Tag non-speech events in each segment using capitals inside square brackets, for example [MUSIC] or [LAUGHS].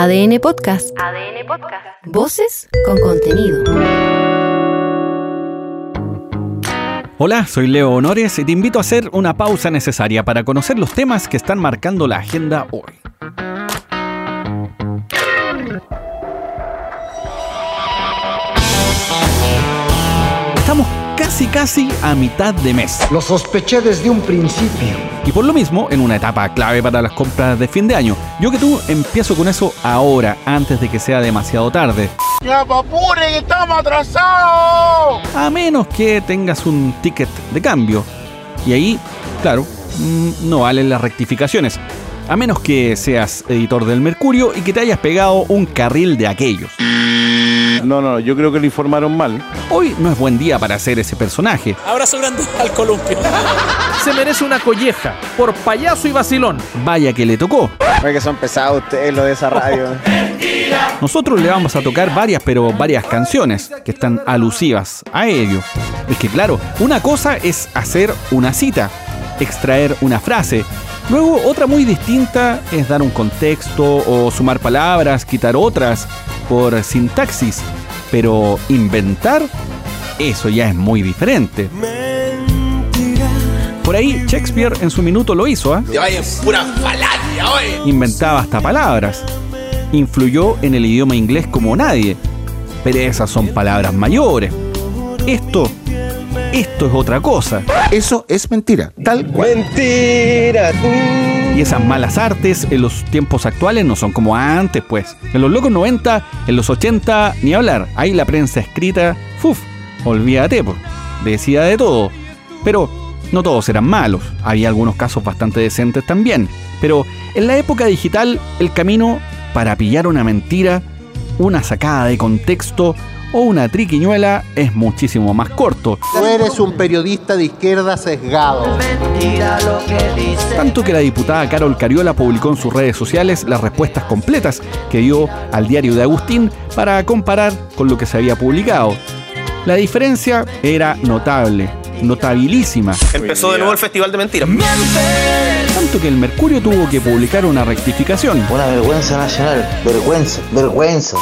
ADN Podcast. ADN Podcast. Voces con contenido. Hola, soy Leo Honores y te invito a hacer una pausa necesaria para conocer los temas que están marcando la agenda hoy. Estamos casi casi a mitad de mes. Lo sospeché desde un principio. Y por lo mismo, en una etapa clave para las compras de fin de año. Yo que tú empiezo con eso ahora, antes de que sea demasiado tarde. ¡Ya apure, que estamos atrasados! A menos que tengas un ticket de cambio. Y ahí, claro, mm, no valen las rectificaciones. A menos que seas editor del Mercurio y que te hayas pegado un carril de aquellos. No, no, yo creo que lo informaron mal. Hoy no es buen día para hacer ese personaje. Abrazo grande al columpio. [LAUGHS] Se merece una colleja por payaso y vacilón. Vaya que le tocó. Oye, que son pesados ustedes lo de esa radio. Nosotros le vamos a tocar varias, pero varias canciones que están alusivas a ello. Es que claro, una cosa es hacer una cita, extraer una frase. Luego otra muy distinta es dar un contexto o sumar palabras, quitar otras por sintaxis. Pero inventar, eso ya es muy diferente. Por ahí Shakespeare en su minuto lo hizo, ¿ah? Pura falacia, oye. inventaba hasta palabras. Influyó en el idioma inglés como nadie. Pero esas son palabras mayores. Esto, esto es otra cosa. Eso es mentira, tal cual. Mentira. Y esas malas artes en los tiempos actuales no son como antes, pues. En los locos 90, en los 80, ni hablar. Ahí la prensa escrita, ¡fuf! Olvídate, pues. Decía de todo. Pero no todos eran malos. Había algunos casos bastante decentes también. Pero en la época digital, el camino para pillar una mentira, una sacada de contexto o una triquiñuela es muchísimo más corto. Tú eres un periodista de izquierda sesgado. Tanto que la diputada Carol Cariola publicó en sus redes sociales las respuestas completas que dio al diario de Agustín para comparar con lo que se había publicado. La diferencia era notable, notabilísima, Empezó de nuevo el festival de mentiras. tanto que el Mercurio tuvo que publicar una rectificación. Una vergüenza nacional. Vergüenza, vergüenza.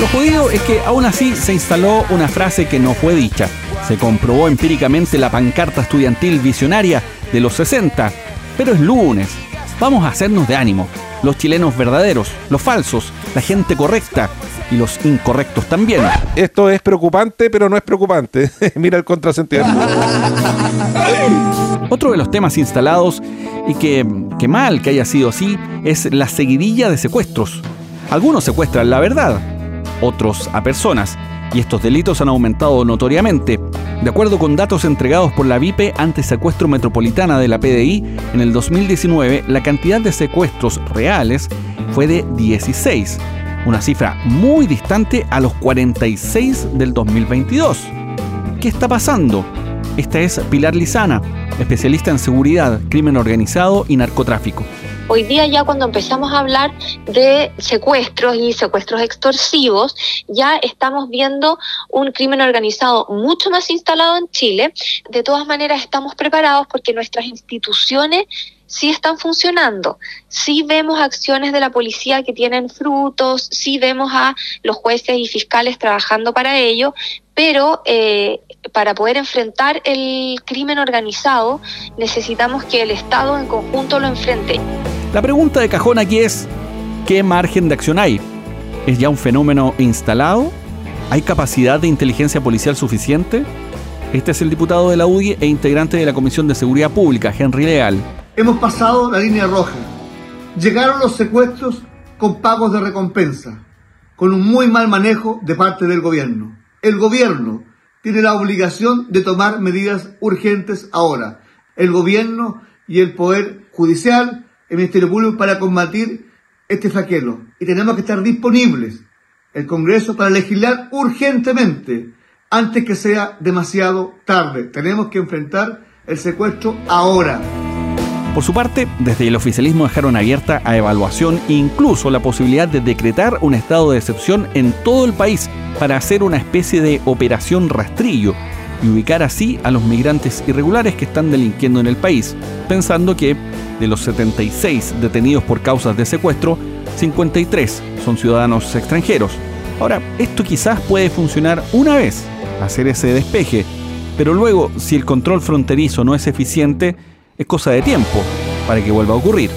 Lo jodido es que aún así se instaló una frase que no fue dicha. Se comprobó empíricamente la pancarta estudiantil visionaria de los 60. Pero es lunes. Vamos a hacernos de ánimo. Los chilenos verdaderos, los falsos, la gente correcta y los incorrectos también. Esto es preocupante, pero no es preocupante. [LAUGHS] Mira el contrasentido. Otro de los temas instalados, y que, que mal que haya sido así, es la seguidilla de secuestros. Algunos secuestran la verdad, otros a personas, y estos delitos han aumentado notoriamente. De acuerdo con datos entregados por la VIPE Antisecuestro Metropolitana de la PDI, en el 2019 la cantidad de secuestros reales fue de 16, una cifra muy distante a los 46 del 2022. ¿Qué está pasando? Esta es Pilar Lizana, especialista en seguridad, crimen organizado y narcotráfico. Hoy día ya cuando empezamos a hablar de secuestros y secuestros extorsivos, ya estamos viendo un crimen organizado mucho más instalado en Chile. De todas maneras estamos preparados porque nuestras instituciones sí están funcionando. Sí vemos acciones de la policía que tienen frutos, sí vemos a los jueces y fiscales trabajando para ello, pero eh, para poder enfrentar el crimen organizado necesitamos que el Estado en conjunto lo enfrente. La pregunta de cajón aquí es, ¿qué margen de acción hay? ¿Es ya un fenómeno instalado? ¿Hay capacidad de inteligencia policial suficiente? Este es el diputado de la UDI e integrante de la Comisión de Seguridad Pública, Henry Leal. Hemos pasado la línea roja. Llegaron los secuestros con pagos de recompensa, con un muy mal manejo de parte del gobierno. El gobierno tiene la obligación de tomar medidas urgentes ahora. El gobierno y el Poder Judicial, el Ministerio Público, para combatir este flaquelo. Y tenemos que estar disponibles, el Congreso, para legislar urgentemente, antes que sea demasiado tarde. Tenemos que enfrentar el secuestro ahora. Por su parte, desde el oficialismo dejaron abierta a evaluación incluso la posibilidad de decretar un estado de excepción en todo el país para hacer una especie de operación rastrillo, y ubicar así a los migrantes irregulares que están delinquiendo en el país, pensando que de los 76 detenidos por causas de secuestro, 53 son ciudadanos extranjeros. Ahora, esto quizás puede funcionar una vez, hacer ese despeje, pero luego, si el control fronterizo no es eficiente, es cosa de tiempo para que vuelva a ocurrir.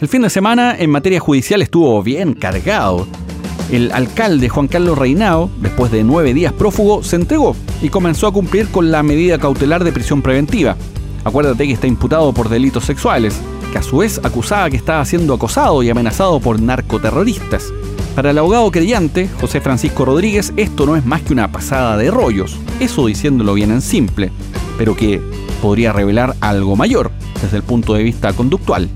El fin de semana en materia judicial estuvo bien cargado. El alcalde Juan Carlos Reinao, después de nueve días prófugo, se entregó y comenzó a cumplir con la medida cautelar de prisión preventiva. Acuérdate que está imputado por delitos sexuales, que a su vez acusaba que estaba siendo acosado y amenazado por narcoterroristas. Para el abogado creyente, José Francisco Rodríguez, esto no es más que una pasada de rollos, eso diciéndolo bien en simple, pero que podría revelar algo mayor desde el punto de vista conductual.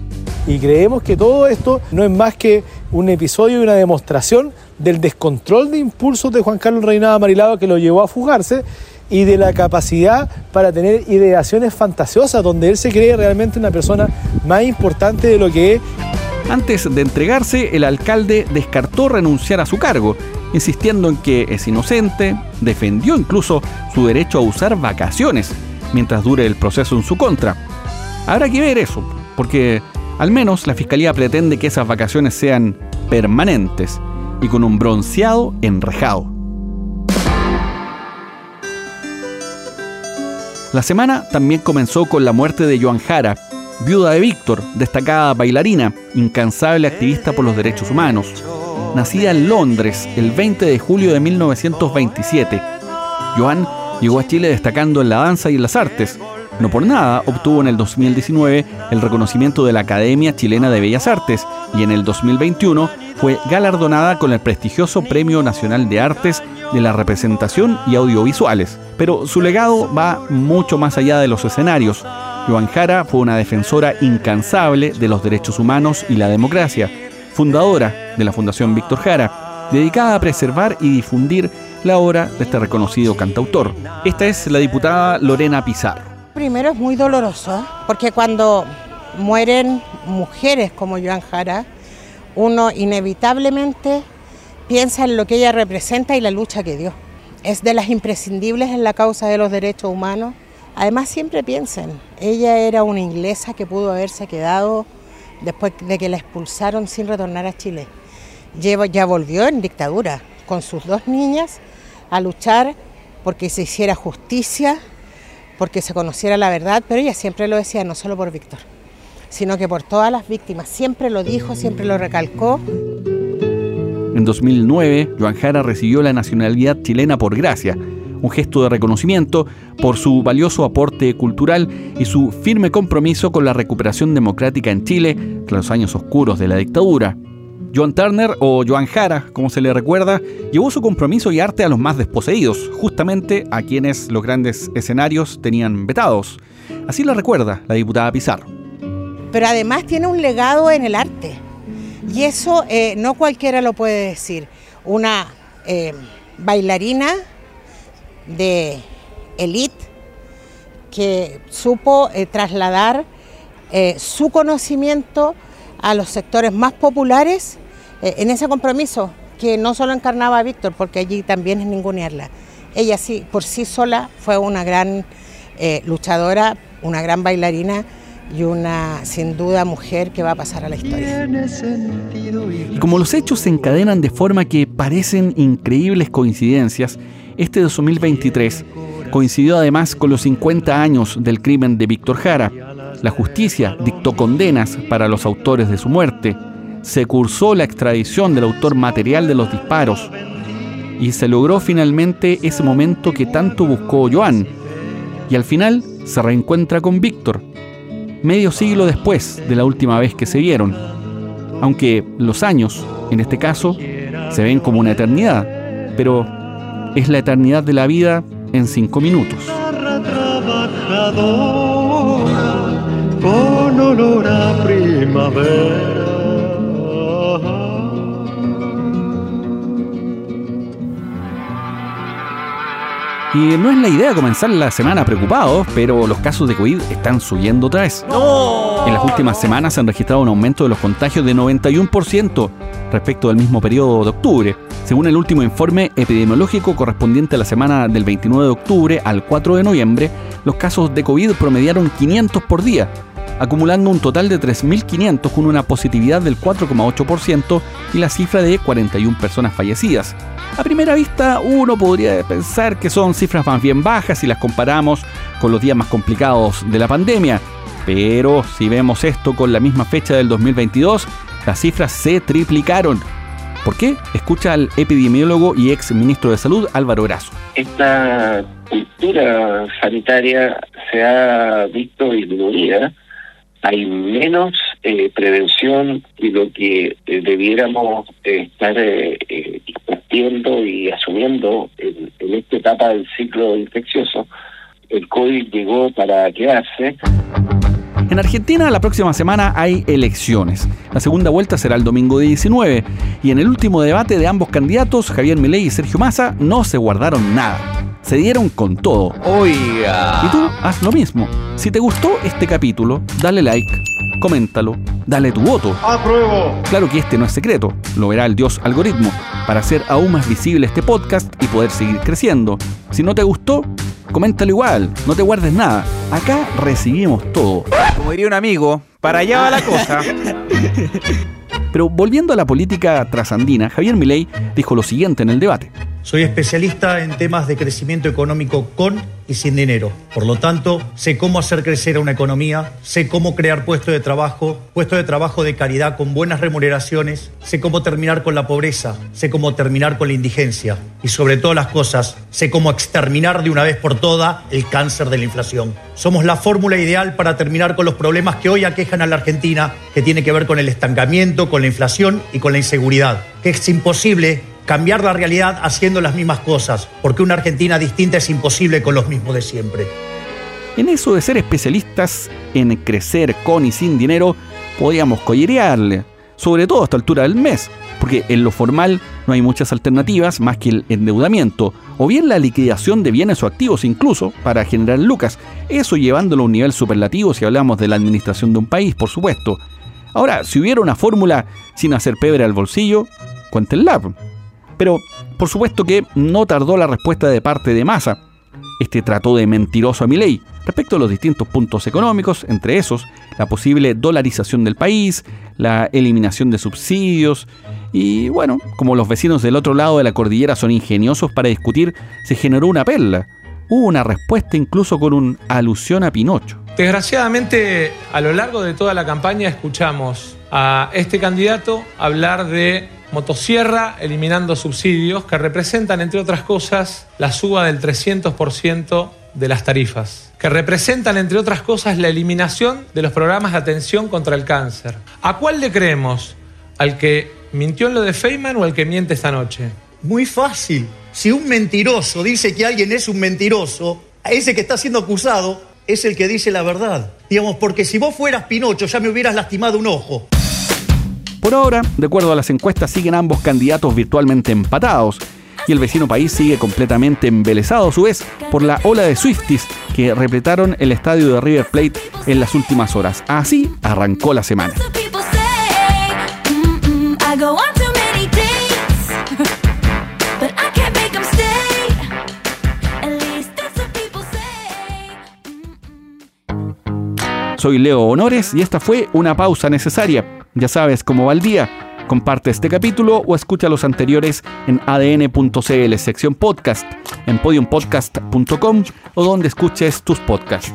Y creemos que todo esto no es más que un episodio y una demostración del descontrol de impulsos de Juan Carlos Reinado Marilado que lo llevó a fugarse y de la capacidad para tener ideaciones fantasiosas, donde él se cree realmente una persona más importante de lo que es. Antes de entregarse, el alcalde descartó renunciar a su cargo, insistiendo en que es inocente, defendió incluso su derecho a usar vacaciones mientras dure el proceso en su contra. Habrá que ver eso, porque al menos la Fiscalía pretende que esas vacaciones sean permanentes y con un bronceado enrejado. La semana también comenzó con la muerte de Joan Jara, viuda de Víctor, destacada bailarina, incansable activista por los derechos humanos. Nacida en Londres el 20 de julio de 1927, Joan llegó a Chile destacando en la danza y en las artes, no por nada obtuvo en el 2019 el reconocimiento de la Academia Chilena de Bellas Artes y en el 2021 fue galardonada con el prestigioso Premio Nacional de Artes de la Representación y Audiovisuales. Pero su legado va mucho más allá de los escenarios. Joan Jara fue una defensora incansable de los derechos humanos y la democracia, fundadora de la Fundación Víctor Jara, dedicada a preservar y difundir la obra de este reconocido cantautor. Esta es la diputada Lorena Pizarro. Primero es muy doloroso, porque cuando mueren mujeres como Joan Jara, uno inevitablemente piensa en lo que ella representa y la lucha que dio. Es de las imprescindibles en la causa de los derechos humanos. Además, siempre piensen, ella era una inglesa que pudo haberse quedado después de que la expulsaron sin retornar a Chile. Ya volvió en dictadura con sus dos niñas a luchar porque se hiciera justicia porque se conociera la verdad, pero ella siempre lo decía, no solo por Víctor, sino que por todas las víctimas. Siempre lo dijo, siempre lo recalcó. En 2009, Joan Jara recibió la nacionalidad chilena por gracia, un gesto de reconocimiento por su valioso aporte cultural y su firme compromiso con la recuperación democrática en Chile tras los años oscuros de la dictadura. Joan Turner, o Joan Jara, como se le recuerda, llevó su compromiso y arte a los más desposeídos, justamente a quienes los grandes escenarios tenían vetados. Así lo recuerda la diputada Pizarro. Pero además tiene un legado en el arte. Y eso eh, no cualquiera lo puede decir. Una eh, bailarina de élite que supo eh, trasladar su conocimiento a los sectores más populares en ese compromiso que no solo encarnaba a Víctor, porque allí también es ningunearla. Ella sí, por sí sola, fue una gran eh, luchadora, una gran bailarina y una, sin duda, mujer que va a pasar a la historia. Y como los hechos se encadenan de forma que parecen increíbles coincidencias, este 2023 coincidió además con los 50 años del crimen de Víctor Jara. La justicia dictó condenas para los autores de su muerte se cursó la extradición del autor material de los disparos y se logró finalmente ese momento que tanto buscó Joan. Y al final se reencuentra con Víctor, medio siglo después de la última vez que se vieron. Aunque los años, en este caso, se ven como una eternidad, pero es la eternidad de la vida en cinco minutos. Y no es la idea comenzar la semana preocupados, pero los casos de COVID están subiendo otra vez. En las últimas semanas se han registrado un aumento de los contagios de 91% respecto del mismo periodo de octubre. Según el último informe epidemiológico correspondiente a la semana del 29 de octubre al 4 de noviembre, los casos de COVID promediaron 500 por día, acumulando un total de 3.500 con una positividad del 4,8% y la cifra de 41 personas fallecidas. A primera vista uno podría pensar que son cifras más bien bajas si las comparamos con los días más complicados de la pandemia, pero si vemos esto con la misma fecha del 2022, las cifras se triplicaron. ¿Por qué? Escucha al epidemiólogo y ex ministro de Salud Álvaro Grasso. Esta cultura sanitaria se ha visto disminuida. Hay menos eh, prevención y lo que eh, debiéramos estar eh, eh, y asumiendo en, en esta etapa del ciclo infeccioso. El COVID llegó para quedarse. En Argentina la próxima semana hay elecciones. La segunda vuelta será el domingo 19 y en el último debate de ambos candidatos, Javier Milei y Sergio Massa, no se guardaron nada. Se dieron con todo. Oiga. Y tú haz lo mismo. Si te gustó este capítulo, dale like, coméntalo, dale tu voto. ¡Apruebo! Claro que este no es secreto, lo verá el dios algoritmo, para hacer aún más visible este podcast y poder seguir creciendo. Si no te gustó, coméntalo igual, no te guardes nada. Acá recibimos todo. Como diría un amigo, para allá va la cosa. [LAUGHS] Pero volviendo a la política trasandina, Javier Milei dijo lo siguiente en el debate. Soy especialista en temas de crecimiento económico con y sin dinero. Por lo tanto, sé cómo hacer crecer a una economía, sé cómo crear puestos de trabajo, puestos de trabajo de calidad con buenas remuneraciones, sé cómo terminar con la pobreza, sé cómo terminar con la indigencia y sobre todas las cosas, sé cómo exterminar de una vez por todas el cáncer de la inflación. Somos la fórmula ideal para terminar con los problemas que hoy aquejan a la Argentina, que tiene que ver con el estancamiento, con la inflación y con la inseguridad. Que es imposible cambiar la realidad haciendo las mismas cosas, porque una Argentina distinta es imposible con los mismos de siempre. En eso de ser especialistas en crecer con y sin dinero, podíamos collerearle, sobre todo a esta altura del mes, porque en lo formal no hay muchas alternativas más que el endeudamiento, o bien la liquidación de bienes o activos incluso para generar lucas, eso llevándolo a un nivel superlativo si hablamos de la administración de un país, por supuesto. Ahora, si hubiera una fórmula sin hacer pebre al bolsillo, cuéntenla. Pero, por supuesto que no tardó la respuesta de parte de Massa. Este trató de mentiroso a Milei respecto a los distintos puntos económicos, entre esos la posible dolarización del país, la eliminación de subsidios y bueno, como los vecinos del otro lado de la cordillera son ingeniosos para discutir, se generó una perla. Hubo una respuesta incluso con una alusión a Pinocho. Desgraciadamente, a lo largo de toda la campaña escuchamos a este candidato hablar de motosierra eliminando subsidios que representan, entre otras cosas, la suba del 300% de las tarifas, que representan, entre otras cosas, la eliminación de los programas de atención contra el cáncer. ¿A cuál le creemos? ¿Al que mintió en lo de Feynman o al que miente esta noche? Muy fácil. Si un mentiroso dice que alguien es un mentiroso, ese que está siendo acusado es el que dice la verdad. Digamos, porque si vos fueras Pinocho ya me hubieras lastimado un ojo. Por ahora, de acuerdo a las encuestas, siguen ambos candidatos virtualmente empatados y el vecino país sigue completamente embelesado a su vez por la ola de Swifties que repletaron el estadio de River Plate en las últimas horas. Así arrancó la semana. [LAUGHS] Soy Leo Honores y esta fue una pausa necesaria. Ya sabes cómo va el día. Comparte este capítulo o escucha los anteriores en adn.cl, sección podcast, en podiumpodcast.com o donde escuches tus podcasts.